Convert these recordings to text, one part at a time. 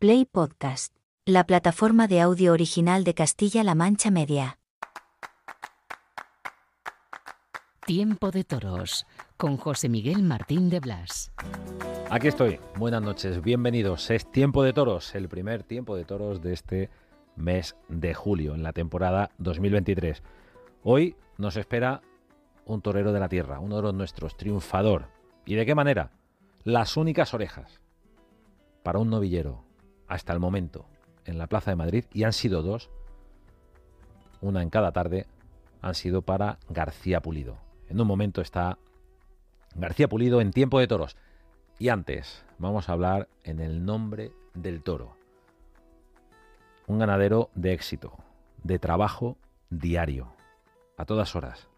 Play Podcast, la plataforma de audio original de Castilla-La Mancha Media. Tiempo de Toros con José Miguel Martín de Blas. Aquí estoy. Buenas noches, bienvenidos. Es Tiempo de Toros, el primer Tiempo de Toros de este mes de julio en la temporada 2023. Hoy nos espera un torero de la tierra, uno de los nuestros, triunfador. ¿Y de qué manera? Las únicas orejas para un novillero hasta el momento en la Plaza de Madrid, y han sido dos, una en cada tarde, han sido para García Pulido. En un momento está García Pulido en tiempo de toros. Y antes, vamos a hablar en el nombre del toro. Un ganadero de éxito, de trabajo diario, a todas horas,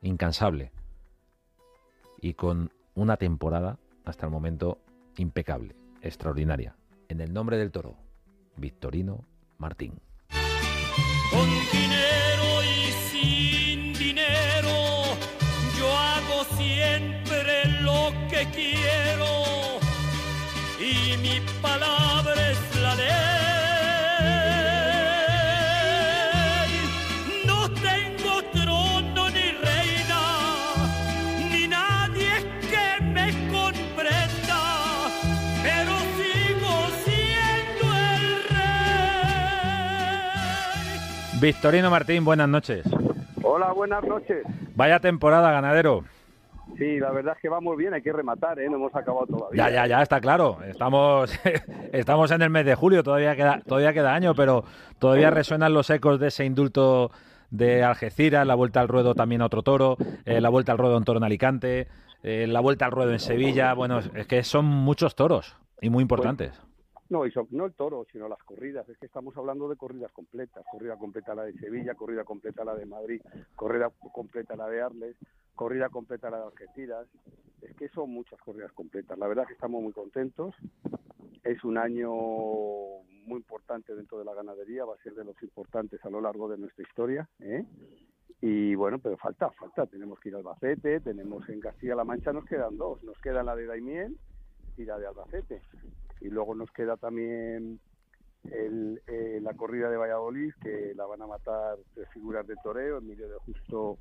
incansable y con una temporada hasta el momento impecable, extraordinaria. En el nombre del toro, Victorino Martín. Con dinero y sin dinero, yo hago siempre lo que quiero y mi palabra Victorino Martín, buenas noches. Hola, buenas noches. Vaya temporada, ganadero. Sí, la verdad es que vamos bien, hay que rematar, ¿eh? No hemos acabado todavía. Ya, ya, ya, está claro. Estamos, estamos en el mes de julio, todavía queda, todavía queda año, pero todavía resuenan los ecos de ese indulto de Algeciras, la vuelta al ruedo también a otro toro, eh, la vuelta al ruedo en toro en Alicante, eh, la vuelta al ruedo en Sevilla. Bueno, es que son muchos toros y muy importantes. No, y no el toro, sino las corridas. Es que estamos hablando de corridas completas. Corrida completa la de Sevilla, corrida completa la de Madrid, corrida completa la de Arles, corrida completa la de Algeciras. Es que son muchas corridas completas. La verdad es que estamos muy contentos. Es un año muy importante dentro de la ganadería, va a ser de los importantes a lo largo de nuestra historia. ¿eh? Y bueno, pero falta, falta. Tenemos que ir a Albacete, tenemos en Castilla-La Mancha, nos quedan dos. Nos queda la de Daimiel la de Albacete. Y luego nos queda también el, eh, la corrida de Valladolid, que la van a matar tres figuras de toreo, Emilio de Justo,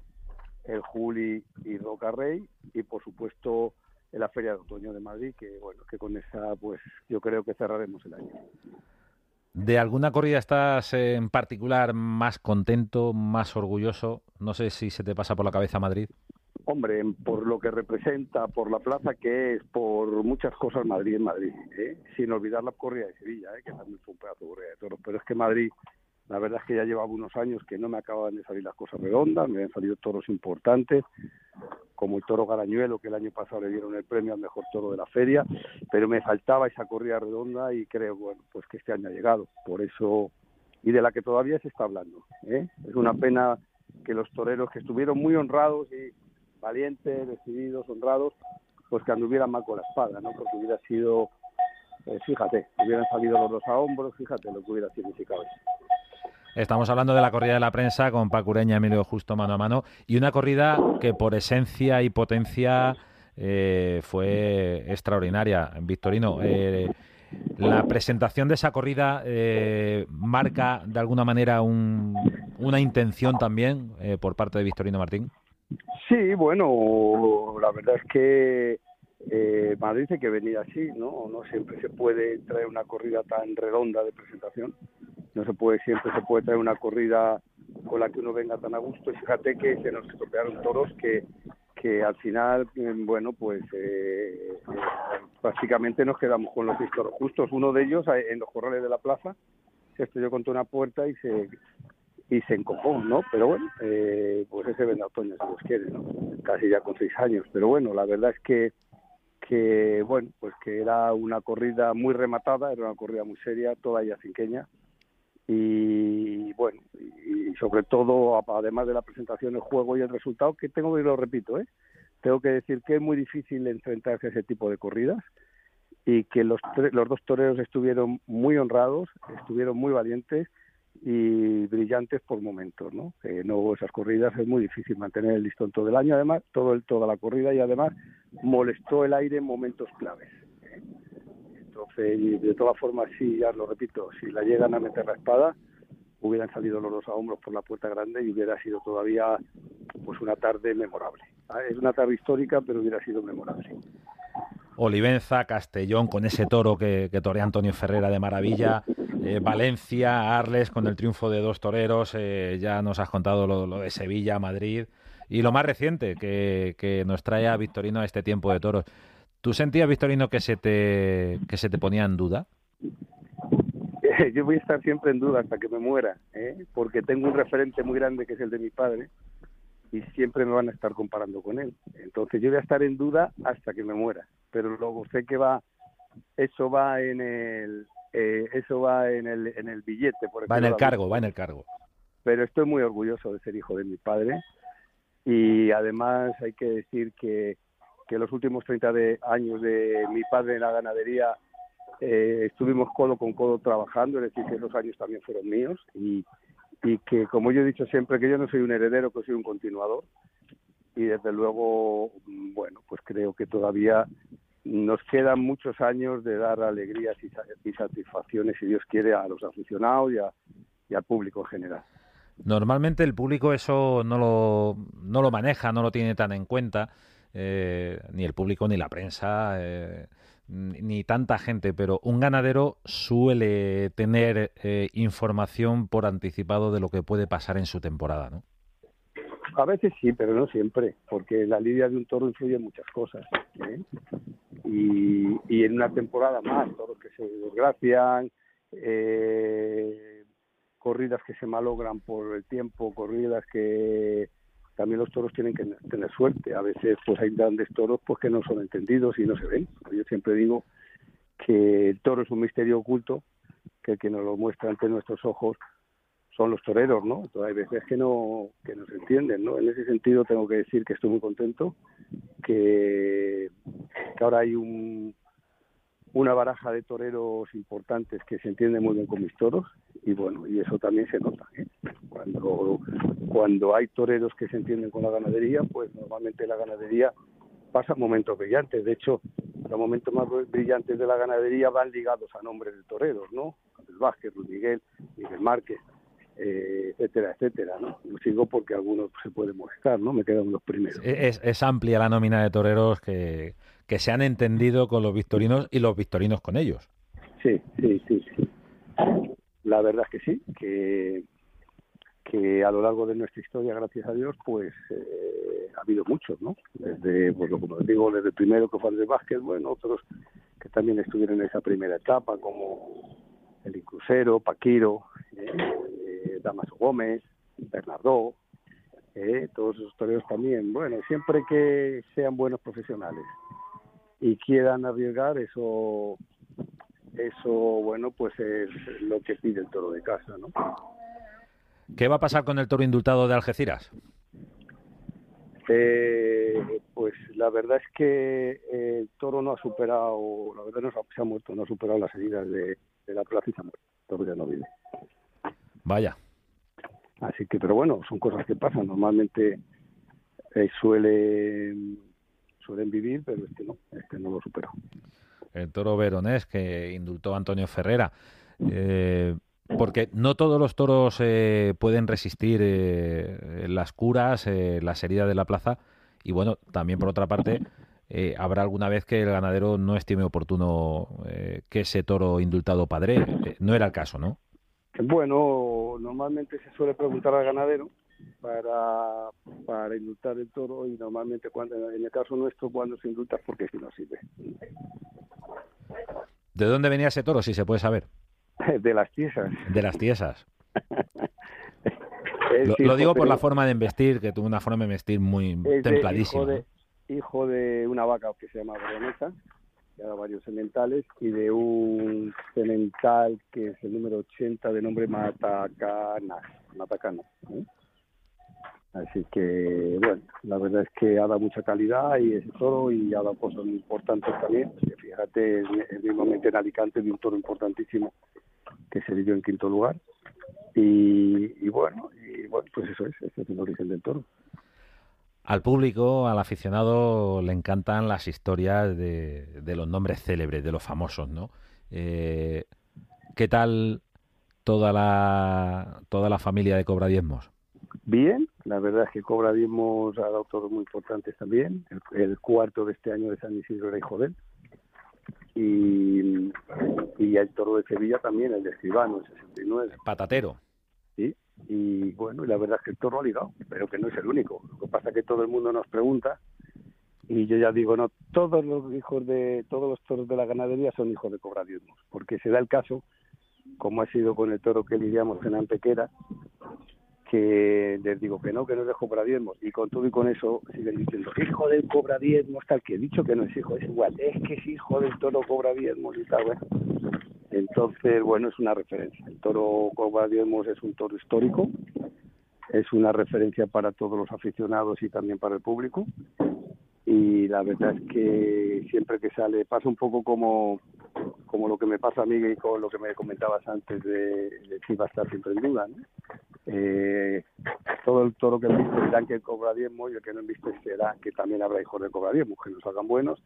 el Juli y Roca Rey. Y por supuesto en la Feria de Otoño de Madrid, que bueno, que con esa pues yo creo que cerraremos el año. ¿De alguna corrida estás en particular más contento, más orgulloso? No sé si se te pasa por la cabeza Madrid. Hombre, por lo que representa, por la plaza que es, por muchas cosas Madrid en Madrid, ¿eh? sin olvidar la corrida de Sevilla, ¿eh? que también fue un pedazo de corrida de toros. Pero es que Madrid, la verdad es que ya llevaba unos años que no me acababan de salir las cosas redondas, me habían salido toros importantes, como el toro Garañuelo, que el año pasado le dieron el premio al mejor toro de la feria, pero me faltaba esa corrida redonda y creo, bueno, pues que este año ha llegado. Por eso, y de la que todavía se está hablando. ¿eh? Es una pena que los toreros que estuvieron muy honrados y valientes, decididos, honrados, pues que anduvieran mal con la espada, ¿no? Porque hubiera sido, eh, fíjate, hubieran salido los dos a hombros, fíjate lo que hubiera significado eso. Estamos hablando de la corrida de la prensa con Pacureña, Emilio Justo mano a mano, y una corrida que por esencia y potencia eh, fue extraordinaria. Victorino, eh, la presentación de esa corrida marca de alguna manera un- una intención también por parte de Victorino Martín. Sí, bueno, la verdad es que eh, Madrid dice que venir así, ¿no? No siempre se puede traer una corrida tan redonda de presentación. No se puede, siempre se puede traer una corrida con la que uno venga tan a gusto. Y fíjate que se nos estropearon toros que, que al final, eh, bueno, pues eh, eh, nos quedamos con los seis toros justos. Uno de ellos eh, en los corrales de la plaza se estrelló contra una puerta y se y se encojó, ¿no? Pero bueno, eh, pues ese vende otoño si Dios quiere, ¿no? Casi ya con seis años. Pero bueno, la verdad es que que bueno, pues que era una corrida muy rematada, era una corrida muy seria, toda ella cinqueña y bueno, y sobre todo además de la presentación, el juego y el resultado, que tengo que lo repito, ¿eh? tengo que decir que es muy difícil enfrentarse a ese tipo de corridas y que los, los dos toreros estuvieron muy honrados, estuvieron muy valientes y brillantes por momentos, ¿no? Que no esas corridas es muy difícil mantener el listón todo el año, además todo el toda la corrida y además molestó el aire en momentos claves. Entonces, de todas formas, sí, ya lo repito, si la llegan a meter la espada, hubieran salido los dos a hombros por la puerta grande y hubiera sido todavía pues una tarde memorable. Es una tarde histórica, pero hubiera sido memorable. Olivenza, Castellón con ese toro que, que torea Antonio Ferrera de maravilla, eh, Valencia, Arles con el triunfo de dos toreros, eh, ya nos has contado lo, de Sevilla, Madrid y lo más reciente que, que, nos trae a Victorino a este tiempo de toros. ¿Tú sentías, Victorino, que se te, que se te ponía en duda? Yo voy a estar siempre en duda hasta que me muera, ¿eh? porque tengo un referente muy grande que es el de mi padre y siempre me van a estar comparando con él. Entonces yo voy a estar en duda hasta que me muera pero luego sé que va, eso va en el, eh, eso va en el, en el billete. Por va en el cargo, va en el cargo. Pero estoy muy orgulloso de ser hijo de mi padre y además hay que decir que, que los últimos 30 de años de mi padre en la ganadería eh, estuvimos codo con codo trabajando, es decir, que esos años también fueron míos y, y que, como yo he dicho siempre, que yo no soy un heredero, que soy un continuador y desde luego, bueno, pues creo que todavía nos quedan muchos años de dar alegrías y, satisfacciones, si Dios quiere, a los aficionados y, al público en general. Normalmente el público eso no lo, no lo maneja, no lo tiene tan en cuenta, eh, ni el público ni la prensa, eh, ni tanta gente, pero un ganadero suele tener eh, información por anticipado de lo que puede pasar en su temporada, ¿no? A veces sí, pero no siempre, porque la lidia de un toro influye en muchas cosas. ¿eh? Y, y, en una temporada más, toros que se desgracian, eh, corridas que se malogran por el tiempo, corridas que también los toros tienen que tener suerte. A veces pues hay grandes toros pues que no son entendidos y no se ven. Yo siempre digo que el toro es un misterio oculto, que el que nos lo muestra ante nuestros ojos son los toreros, ¿no? Entonces hay veces que no, que no se entienden, ¿no? En ese sentido tengo que decir que estoy muy contento, que, ahora hay un, una baraja de toreros importantes que se entienden muy bien con mis toros y bueno, y eso también se nota. ¿eh? Cuando, hay toreros que se entienden con la ganadería, pues normalmente la ganadería pasa momentos brillantes. De hecho, los momentos más brillantes de la ganadería van ligados a nombres de toreros, ¿no? Vázquez, Luis Miguel, Miguel Márquez, eh, etcétera, etcétera, ¿no? Lo sigo porque algunos se pueden molestar, ¿no? Me quedan los primeros. Es, es amplia la nómina de toreros que, que se han entendido con los victorinos y los victorinos con ellos. Sí, sí, sí, sí. La verdad es que sí, que, que a lo largo de nuestra historia, gracias a Dios, pues eh, ha habido muchos, ¿no? Desde, pues como digo, desde el primero que fue el de Vázquez, bueno, otros que también estuvieron en esa primera etapa, como el Inclusero, Paquiro, eh, Damaso Gómez, Bernardo, eh, todos esos toreros también. Bueno, siempre que sean buenos profesionales y quieran arriesgar, eso, eso bueno, pues es lo que pide el toro de casa, ¿no? ¿Qué va a pasar con el toro indultado de Algeciras? Eh, pues la verdad es que el toro no ha superado, la verdad no se ha muerto, no ha superado las heridas de, la plaza y se ha muerto, todavía no vive. Vaya. Así que, pero bueno, son cosas que pasan. Normalmente eh, suelen vivir, pero este no, este no lo superó. El toro veronés que indultó Antonio Ferrera. Eh, porque no todos los toros eh, pueden resistir eh, las curas, las heridas de la plaza. Y bueno, también por otra parte, habrá alguna vez que el ganadero no estime oportuno que ese toro indultado padre. no era el caso, ¿no? Bueno, normalmente se suele preguntar al ganadero para, para indultar el toro y normalmente cuando en el caso nuestro cuando se indulta porque si no sirve. ¿De dónde venía ese toro, si se puede saber? De las tiesas. De las tiesas. lo, digo por la forma de investir, que tuvo una forma de investir muy templadísima. hijo de una vaca que se llama Veronesa, varios sementales, y de un semental que es el número 80 de nombre Matacana. Matacana ¿eh? Así que, bueno, la verdad es que ha dado mucha calidad y ese toro y ha dado cosas importantes también. fíjate, el mismo en Alicante de un toro importantísimo que se dio en quinto lugar. Y, bueno, y bueno, pues eso es, ese es el origen del toro. Al público, al aficionado, le encantan las historias de, de los nombres célebres, de los famosos, ¿no? Eh, ¿Qué tal toda la, toda la familia de Cobra Diezmos? Bien, la verdad es que Cobra Diezmos ha dado toros muy importantes también. El, cuarto de este año de San Isidro era hijo de él. Y, y el toro de Sevilla también, el de Escribano, el 69. Patatero. Sí, y bueno, y la verdad es que el toro ha ligado, pero que no es el único. Lo que pasa es que todo el mundo nos pregunta y yo ya digo, no, todos los hijos de, todos los toros de la ganadería son hijos de Cobra Diezmos, porque se da el caso, como ha sido con el toro que lidiamos en Antequera, que les digo que no, que no es de cobra diezmos, y con todo y con eso siguen diciendo, hijo del cobra diezmos, tal, que he dicho que no es hijo, es igual, es que es hijo del toro cobra diezmos y tal, bueno. Entonces, bueno, es una referencia. El toro cobra diezmos es un toro histórico, es una referencia para todos los aficionados y también para el público, y la verdad es que siempre que sale pasa un poco como como lo que me pasa a mí y con lo que me comentabas antes de, de si va a estar siempre en duda. Eh, todo el toro que viste dirán que cobra diezmo y el que no viste será que también habrá hijos de cobra diezmo, que nos salgan buenos,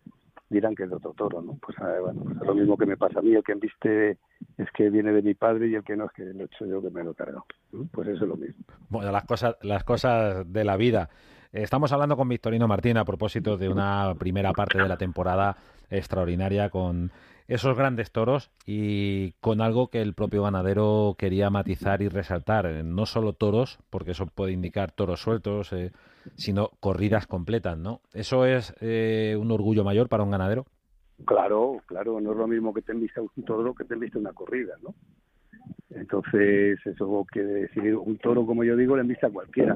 dirán que es de otro toro, ¿no? Pues, eh, bueno, pues es lo mismo que me pasa a mí, el que viste es que viene de mi padre y el que no es que lo he hecho yo que me lo he cargado. Pues eso es lo mismo. Bueno, las cosas, las cosas de la vida. Estamos hablando con Victorino Martín a propósito de una primera parte de la temporada extraordinaria con esos grandes toros y con algo que el propio ganadero quería matizar y resaltar. Eh, no solo toros, porque eso puede indicar toros sueltos, eh, sino corridas completas, ¿no? ¿Eso es eh, un orgullo mayor para un ganadero? Claro, claro, no es lo mismo que te envista un toro que te envista una corrida, ¿no? Entonces, eso quiere decir, un toro, como yo digo, le envista a cualquiera.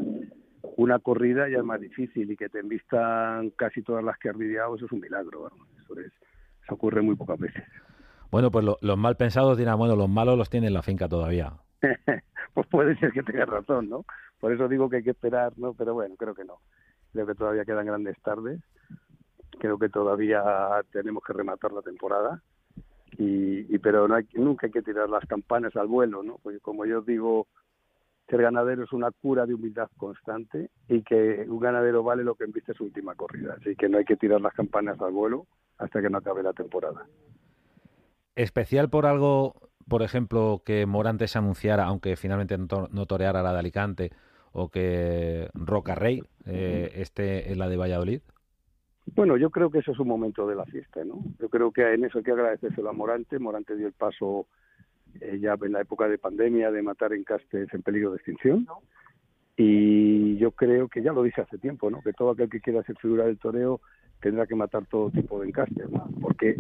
Una corrida ya es más difícil y que te envistan casi todas las que has lidiado, eso es un milagro, eso es eso ocurre muy pocas veces. Bueno, pues los mal pensados dirán, bueno, los malos los tiene en la finca todavía. pues puede ser que tengas razón, ¿no? Por eso digo que hay que esperar, ¿no? Pero bueno, creo que no. Creo que todavía quedan grandes tardes. Creo que todavía tenemos que rematar la temporada. Y, pero no hay, nunca hay que tirar las campanas al vuelo, ¿no? Porque como yo digo, ser ganadero es una cura de humildad constante y que un ganadero vale lo que enviste su última corrida. Así que no hay que tirar las campanas al vuelo hasta que no acabe la temporada. Especial por algo, por ejemplo, que Morantes anunciara, aunque finalmente no toreara la de Alicante, o que Roca Rey eh, esté en la de Valladolid? Bueno, yo creo que eso es un momento de la fiesta, ¿no? Yo creo que en eso hay que agradecérselo a Morante. Morante dio el paso eh, ya en la época de pandemia de matar encastes en peligro de extinción. Y yo creo que ya lo dije hace tiempo, ¿no? Que todo aquel que quiera ser figura del toreo tendrá que matar todo tipo de encastes, porque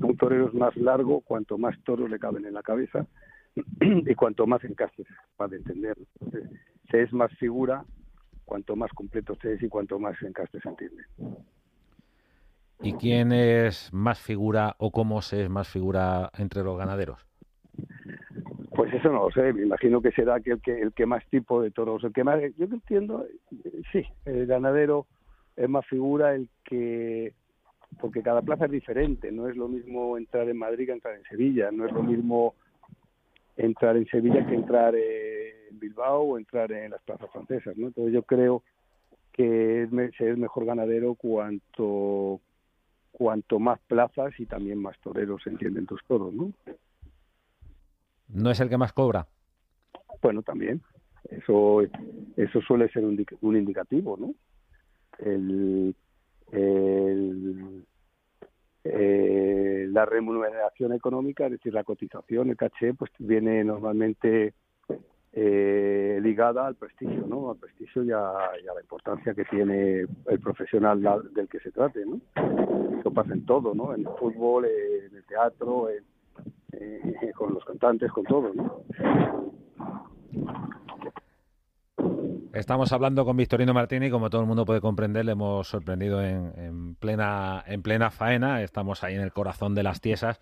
un torero es más largo cuanto más toros le caben en la cabeza y cuanto más encastes de entender. se es más figura cuanto más completo se es y cuanto más encastes se entiende. ¿Y quién es más figura o cómo se es más figura entre los ganaderos? Pues eso no lo sé, me imagino que será que el que, el que más tipo de toros, el que más, yo entiendo, eh, sí, el ganadero es más figura el que porque cada plaza es diferente, no es lo mismo entrar en Madrid que entrar en Sevilla, no es lo mismo entrar en Sevilla que entrar en Bilbao o entrar en las plazas francesas, ¿no? Entonces yo creo que es, es mejor ganadero cuanto cuanto más plazas y también más toreros entienden tus toros, ¿no? ¿No es el que más cobra? Bueno, también. Eso eso suele ser un, un indicativo, ¿no? El, eh, la remuneración económica, es decir, la cotización, el caché, pues viene normalmente eh, ligada al prestigio, ¿no? Al prestigio y a, la importancia que tiene el profesional del que se trate, ¿no? Eso pasa en todo, ¿no? En el fútbol, en el teatro, con los cantantes, con todo, ¿no? Estamos hablando con Victorino Martini, como todo el mundo puede comprender, le hemos sorprendido en, plena, en plena faena, estamos ahí en el corazón de las tiesas.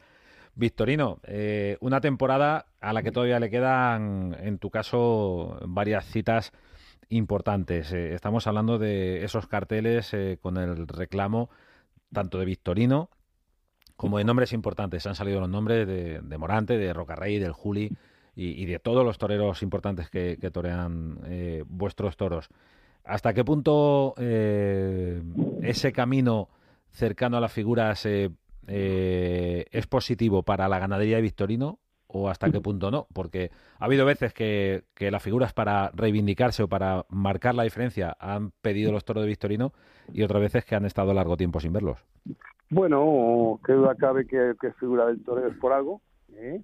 Victorino, eh, una temporada a la que todavía le quedan, en tu caso, varias citas importantes. Eh, estamos hablando de esos carteles eh, con el reclamo tanto de Victorino como de nombres importantes. Han salido los nombres de, Morante, de Rocarrey, del Juli y, de todos los toreros importantes que, torean eh, vuestros toros. ¿Hasta qué punto eh, ese camino cercano a las figuras eh, es positivo para la ganadería de Victorino o hasta qué punto no? Porque ha habido veces que, las figuras para reivindicarse o para marcar la diferencia han pedido los toros de Victorino y otras veces que han estado largo tiempo sin verlos. Bueno, qué duda cabe que, figura del torero es por algo. ¿eh?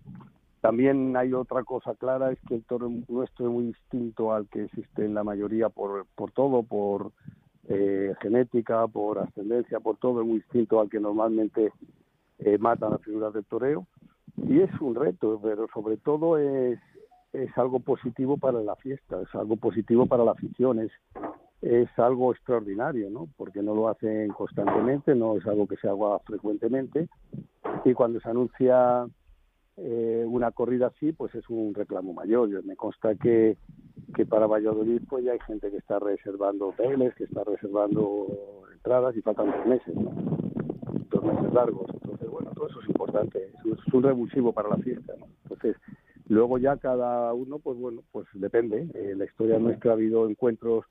También hay otra cosa clara, es que el toro nuestro es muy distinto al que existe en la mayoría por, todo, por eh, genética, por ascendencia, por todo, es muy distinto al que normalmente eh, matan las figuras del toreo. Y es un reto, pero sobre todo es, es algo positivo para la fiesta, es algo positivo para la afición, es, es algo extraordinario, ¿no? Porque no lo hacen constantemente, no es algo que se haga frecuentemente. Y cuando se anuncia eh, una corrida así, pues es un reclamo mayor. Me consta que, que para Valladolid pues ya hay gente que está reservando hoteles, que está reservando entradas y faltan dos meses, ¿no? dos meses largos. Entonces, bueno, todo eso es importante, es un, revulsivo para la fiesta. ¿no? Entonces, luego ya cada uno, pues bueno, pues depende. Eh, la historia nuestra ha habido encuentros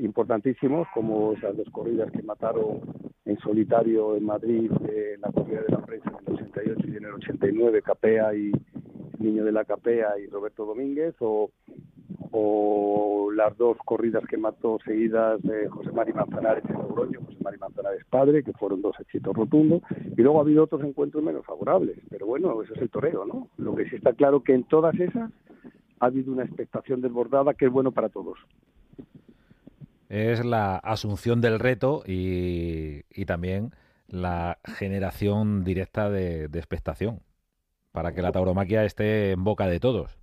importantísimos, como esas dos corridas que mataron en solitario en Madrid, en la corrida de la prensa en el 88 y en el 89, Capea y Niño de la Capea y Roberto Domínguez, o, o las dos corridas que mató seguidas de José Mari Manzanares en Logroño, José Mari Manzanares padre, que fueron dos éxitos rotundos, y luego ha habido otros encuentros menos favorables, pero bueno, eso es el toreo, ¿no? Lo que sí está claro que en todas esas ha habido una expectación desbordada que es bueno para todos es la asunción del reto y, también la generación directa de, expectación para que la tauromaquia esté en boca de todos.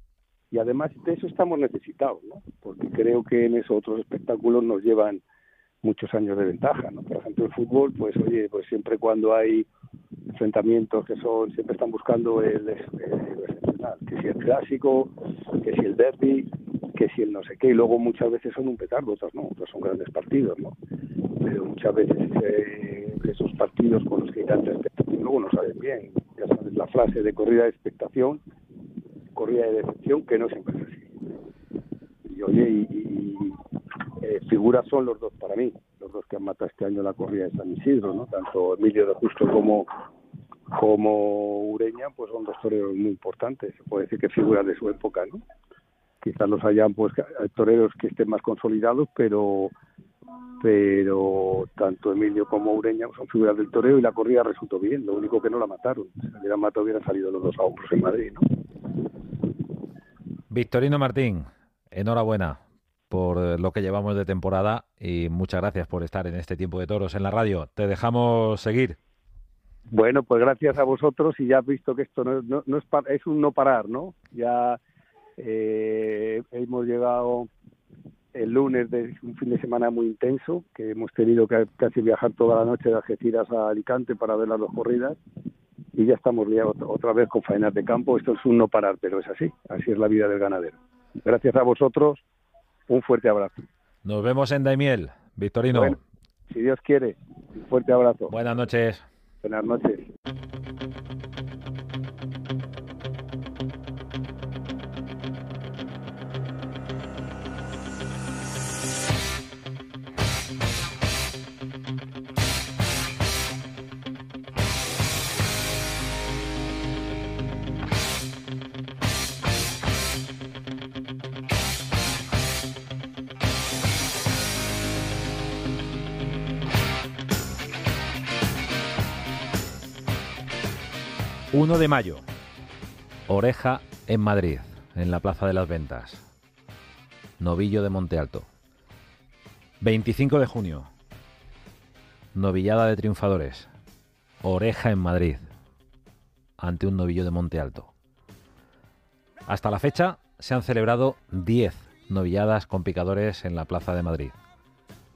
Y además de eso estamos necesitados, ¿no? porque creo que en esos otros espectáculos nos llevan muchos años de ventaja. ¿no? Por ejemplo, el fútbol, pues oye, pues siempre cuando hay enfrentamientos que son, siempre están buscando el, excepcional, que si el clásico, que si el derby, que si el no sé qué, y luego muchas veces son un petardo, otros no, otros son grandes partidos, ¿no? Pero muchas veces eh, esos partidos con los que hay tanta expectación luego no salen bien. Ya sabes, la frase de corrida de expectación, corrida de decepción, que no siempre es así. Y oye, y, eh, figuras son los dos para mí, los dos que han matado este año la corrida de San Isidro, ¿no? Tanto Emilio de Justo como como Ureña, pues son dos toreros muy importantes, se puede decir que figuras de su época, ¿no? Quizás los hayan pues toreros que estén más consolidados, pero pero tanto Emilio como Ureña son figuras del toreo y la corrida resultó bien, lo único que no la mataron, si la hubieran matado hubieran salido los dos a hombros en Madrid, ¿no? Victorino Martín, enhorabuena por lo que llevamos de temporada y muchas gracias por estar en este tiempo de toros en la radio. Te dejamos seguir. Bueno, pues gracias a vosotros y ya has visto que esto no, no, no es, es un no parar, ¿no? Ya eh, hemos llegado el lunes de un fin de semana muy intenso, que hemos tenido que casi viajar toda la noche de Algeciras a Alicante para ver las dos corridas y ya estamos liados otra vez con faenas de campo. Esto es un no parar, pero es así, así es la vida del ganadero. Gracias a vosotros, un fuerte abrazo. Nos vemos en Daimiel, Victorino. si Dios quiere, un fuerte abrazo. Buenas noches. Buenas noches. ...1 de mayo, Oreja en Madrid, en la Plaza de las Ventas. Novillo de Monte Alto. 25 de junio, Novillada de Triunfadores. Oreja en Madrid, ante un novillo de Monte Alto. Hasta la fecha se han celebrado 10 novilladas con picadores en la Plaza de Madrid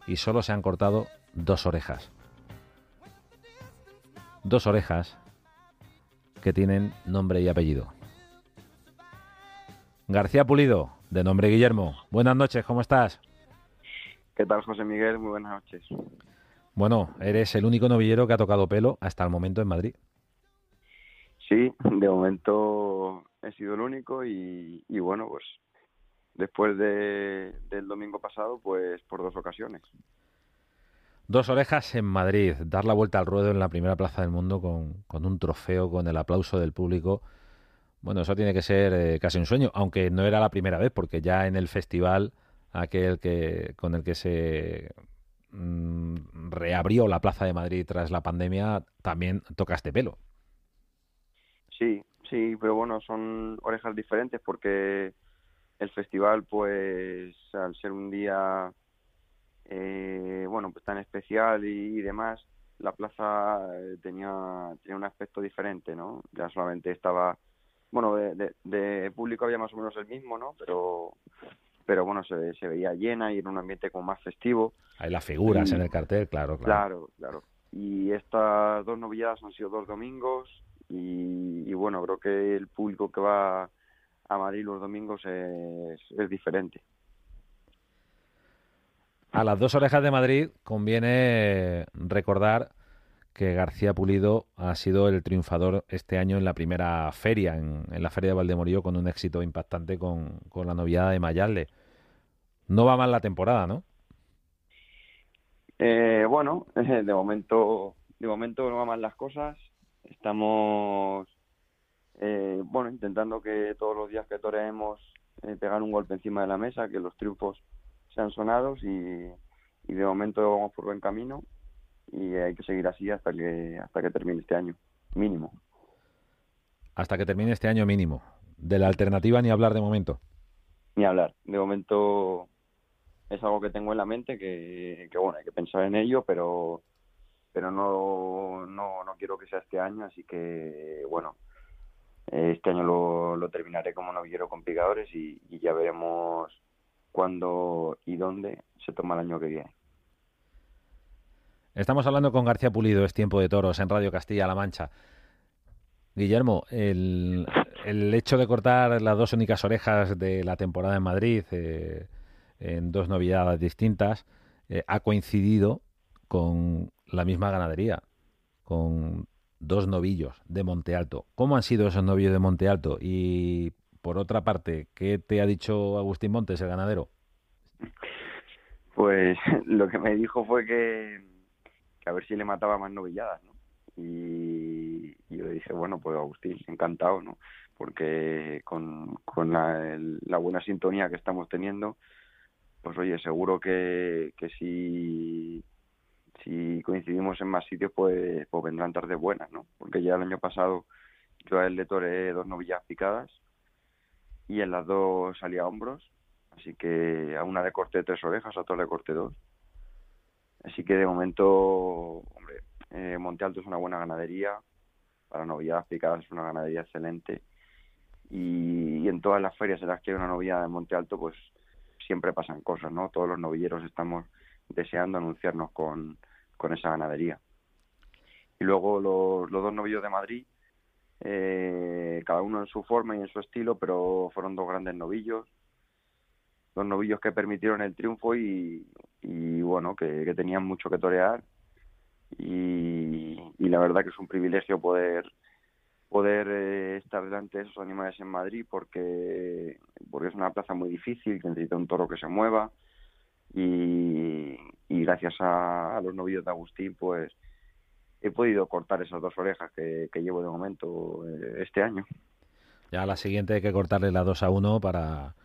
y solo se han cortado dos orejas. Dos orejas que tienen nombre y apellido. García Pulido, de nombre Guillermo. Buenas noches, ¿cómo estás? ¿Qué tal, José Miguel? Muy buenas noches. Bueno, eres el único novillero que ha tocado pelo hasta el momento en Madrid. Sí, de momento he sido el único y, y bueno, pues después de, del domingo pasado, pues por dos ocasiones. Dos orejas en Madrid, dar la vuelta al ruedo en la primera plaza del mundo con, con un trofeo, con el aplauso del público. Bueno, eso tiene que ser eh, casi un sueño, aunque no era la primera vez, porque ya en el festival, aquel que con el que se mm, reabrió la Plaza de Madrid tras la pandemia, también tocaste pelo. Sí, sí, pero bueno, son orejas diferentes porque el festival, pues al ser un día, eh, bueno, pues tan especial y, y demás, la plaza eh, tenía, tenía un aspecto diferente, ¿no? Ya solamente estaba, bueno, de, de, de público había más o menos el mismo, ¿no? Pero pero bueno, se, se veía llena y en un ambiente como más festivo. Hay las figuras Y- en el cartel, claro, claro. Claro, claro. Y estas dos novilladas han sido dos domingos y, y bueno, creo que el público que va a Madrid los domingos es, es diferente. A las dos orejas de Madrid conviene recordar que García Pulido ha sido el triunfador este año en la primera feria, en, la feria de Valdemorillo, con un éxito impactante con, la novillada de Mayalde. No va mal la temporada, ¿no? Eh, bueno, de momento, de momento no van mal las cosas. Estamos, eh, bueno, intentando que todos los días que toreemos eh, pegar un golpe encima de la mesa, que los triunfos sean sonados y, y de momento vamos por buen camino y hay que seguir así hasta que hasta que termine este año, mínimo. Hasta que termine este año mínimo. De la alternativa ni hablar de momento. Ni hablar. De momento es algo que tengo en la mente que, que bueno, hay que pensar en ello, pero pero no, no, no quiero que sea este año, así que bueno, este año lo, lo terminaré como novillero con picadores y, y ya veremos cuándo y dónde se toma el año que viene. Estamos hablando con García Pulido, es tiempo de toros en Radio Castilla-La Mancha. Guillermo, el, el hecho de cortar las dos únicas orejas de la temporada en Madrid eh, en dos novilladas distintas eh, ha coincidido con la misma ganadería, con dos novillos de Monte Alto. ¿Cómo han sido esos novillos de Monte Alto? Y por otra parte, ¿qué te ha dicho Agustín Montes, el ganadero? Pues lo que me dijo fue que, a ver si le mataba más novilladas, ¿no? Y, yo le dije, bueno, pues Agustín, encantado, ¿no? Porque con, con la buena sintonía que estamos teniendo, pues oye, seguro que, que si, si coincidimos en más sitios, pues, pues vendrán tardes buenas, ¿no? Porque ya el año pasado yo a él le toreé dos novillas picadas y en las dos salía a hombros, así que a una le corté tres orejas, a otra le corté dos. Así que de momento, hombre, eh, Monte Alto es una buena ganadería, para novilladas picadas es una ganadería excelente y, en todas las ferias en las que hay una novillada de Monte Alto, pues siempre pasan cosas, ¿no? Todos los novilleros estamos deseando anunciarnos con, con esa ganadería. Y luego los, los dos novillos de Madrid, eh, cada uno en su forma y en su estilo, pero fueron dos grandes novillos, dos novillos que permitieron el triunfo y, bueno, que, tenían mucho que torear. Y, la verdad que es un privilegio poder eh, estar delante de esos animales en Madrid porque porque es una plaza muy difícil que necesita un toro que se mueva. Y, gracias a los novillos de Agustín pues he podido cortar esas dos orejas que, llevo de momento eh, este año. Ya a la siguiente hay que cortarle la 2 a 1 para,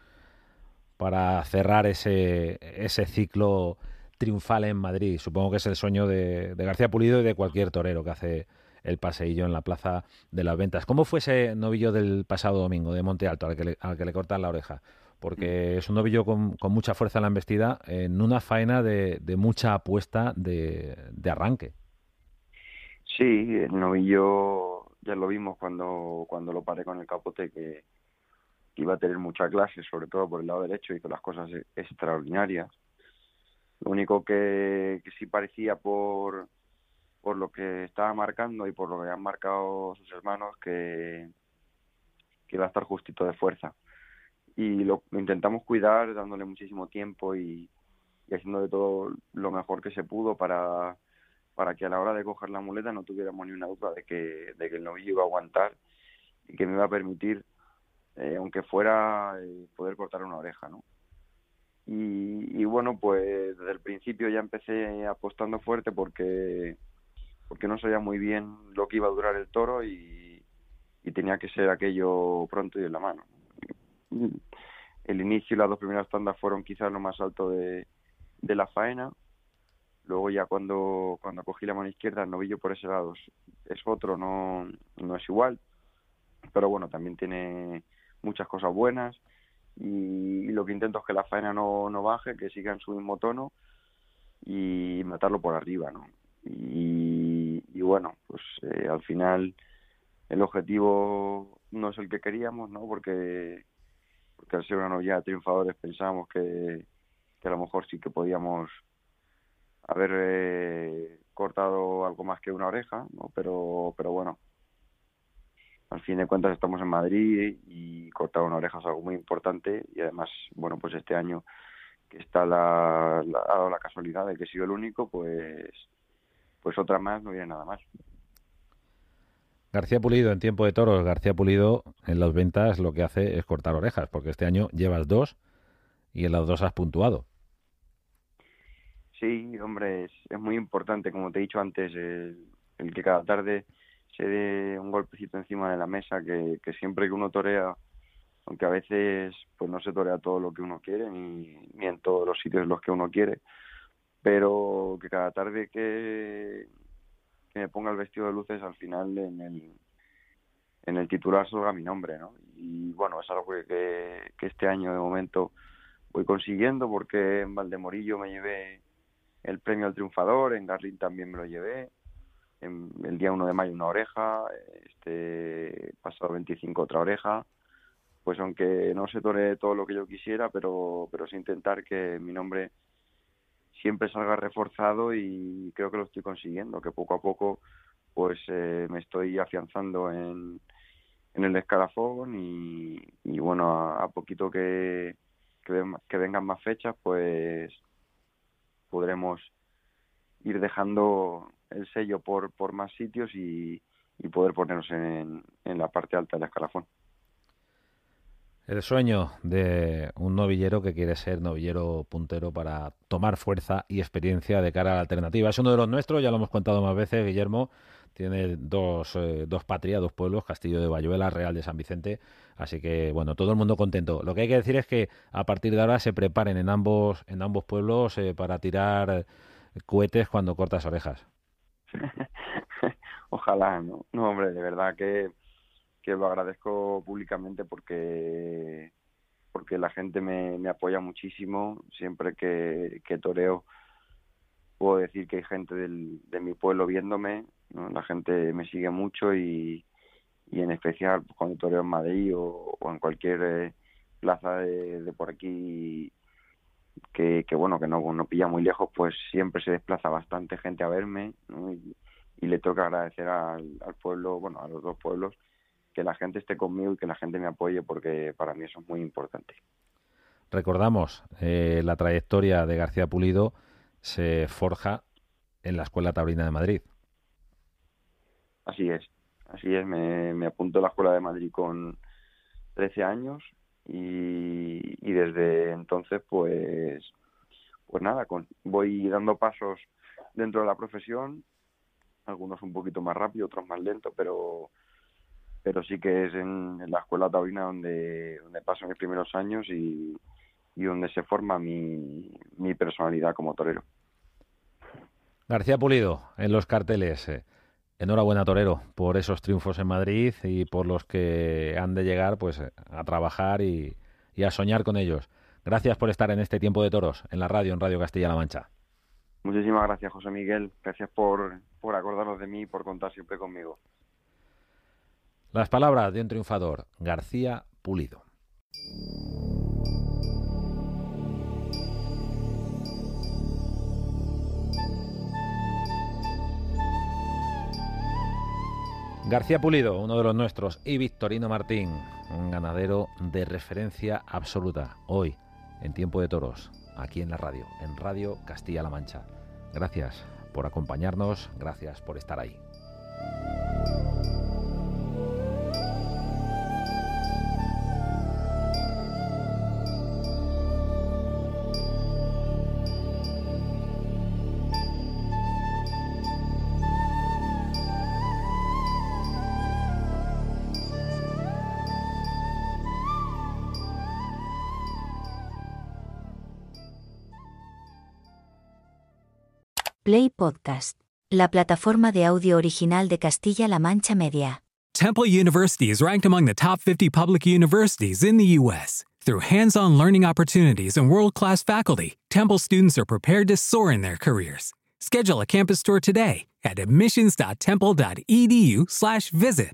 para cerrar ese, ese ciclo triunfal en Madrid. Supongo que es el sueño de, García Pulido y de cualquier torero que hace el paseillo en la Plaza de las Ventas. ¿Cómo fue ese novillo del pasado domingo de Monte Alto al que le, cortan la oreja? Porque es un novillo con, mucha fuerza en la embestida en una faena de, mucha apuesta de arranque. Sí, el novillo ya lo vimos cuando cuando lo paré con el capote que, iba a tener mucha clase, sobre todo por el lado derecho, hizo las cosas e- extraordinarias. Lo único que, que sí parecía por, por lo que estaba marcando y por lo que han marcado sus hermanos que, que iba a estar justito de fuerza. Y lo, lo intentamos cuidar dándole muchísimo tiempo y, y haciendo de todo lo mejor que se pudo para, para que a la hora de coger la muleta no tuviéramos ni una duda de que, de que el novillo iba a aguantar y que me iba a permitir, eh, aunque fuera, eh, poder cortar una oreja, ¿no? Y, bueno, pues desde el principio ya empecé apostando fuerte porque porque no sabía muy bien lo que iba a durar el toro y, y tenía que ser aquello pronto y en la mano. El inicio y las dos primeras tandas fueron quizás lo más alto de, de la faena. Luego ya cuando, cuando cogí la mano izquierda, el novillo por ese lado es, otro, no, no es igual. Pero bueno, también tiene muchas cosas buenas y, lo que intento es que la faena no, no baje, que siga en su mismo tono y matarlo por arriba, ¿no? Y, y bueno, pues eh, al final el objetivo no es el que queríamos, ¿no? Porque, al ser una novilla de triunfadores pensamos que, que a lo mejor sí que podíamos haber eh, cortado algo más que una oreja, ¿no? Pero, pero bueno, al fin de cuentas estamos en Madrid y cortar una oreja es algo muy importante y además, bueno, pues este año que está la, la, ha dado la casualidad de que he sido el único, pues, pues otra más no viene nada más. García Pulido en tiempo de toros, García Pulido en las ventas lo que hace es cortar orejas, porque este año llevas dos y en las dos has puntuado. Sí, hombre, es, es muy importante, como te he dicho antes, el, que cada tarde se dé un golpecito encima de la mesa, que, siempre que uno torea, aunque a veces pues no se torea todo lo que uno quiere, ni, en todos los sitios los que uno quiere, pero que cada tarde que, que me ponga el vestido de luces al final en el en el titular salga mi nombre, ¿no? Y bueno, es algo que, que, que este año de momento voy consiguiendo porque en Valdemorillo me llevé el premio al triunfador, en Garlin también me lo llevé, en el día 1 de mayo una oreja, este pasado 25 otra oreja, pues aunque no se tore todo lo que yo quisiera, pero, pero sí intentar que mi nombre siempre salga reforzado y creo que lo estoy consiguiendo, que poco a poco pues eh, me estoy afianzando en, en el escalafón y, y bueno, a, poquito que, que, que vengan más fechas, pues podremos ir dejando el sello por, por más sitios y, y poder ponernos en, en la parte alta del escalafón. El sueño de un novillero que quiere ser novillero puntero para tomar fuerza y experiencia de cara a la alternativa. Es uno de los nuestros, ya lo hemos contado más veces, Guillermo. Tiene dos, eh, dos patrias, dos pueblos, Castillo de Bayuela, Real de San Vicente. Así que, bueno, todo el mundo contento. Lo que hay que decir es que a partir de ahora se preparen en ambos, en ambos pueblos eh, para tirar cohetes cuando cortas orejas. Ojalá, ¿no? No, hombre, de verdad que, que lo agradezco públicamente porque porque la gente me, me apoya muchísimo. Siempre que, que toreo puedo decir que hay gente de mi pueblo viéndome, La gente me sigue mucho y, y en especial cuando toreo en Madrid o, en cualquier eh, plaza de, por aquí que, bueno, que no, no pilla muy lejos, pues siempre se desplaza bastante gente a verme. Y, y le toca agradecer al, al pueblo, bueno, a los dos pueblos, que la gente esté conmigo y que la gente me apoye porque para mí eso es muy importante. Recordamos, eh, la trayectoria de García Pulido se forja en la Escuela Taurina de Madrid. Así es, así es, me, me apunto a la Escuela de Madrid con 13 años y, y desde entonces pues pues nada, con, voy dando pasos dentro de la profesión, algunos un poquito más rápido, otros más lento, pero pero sí que es en, la escuela taurina donde, donde paso mis primeros años y, y donde se forma mi, mi personalidad como torero. García Pulido en los carteles. Enhorabuena, Torero, por esos triunfos en Madrid y por los que han de llegar pues a trabajar y, y a soñar con ellos. Gracias por estar en este tiempo de toros en la radio, en Radio Castilla-La Mancha. Muchísimas gracias, José Miguel. Gracias por, por acordaros de mí y por contar siempre conmigo. Las palabras de un triunfador, García Pulido. García Pulido, uno de los nuestros, y Victorino Martín, un ganadero de referencia absoluta, hoy, en Tiempo de Toros, aquí en la radio, en Radio Castilla-La Mancha. Gracias por acompañarnos, gracias por estar ahí. Podcast, la plataforma de audio original de Castilla-La Mancha Media. Temple University is ranked among the top 50 public universities in the U.S. Through hands on learning opportunities and world class faculty, Temple students are prepared to soar in their careers. Schedule a campus tour today at admissions.temple.edu/slash visit.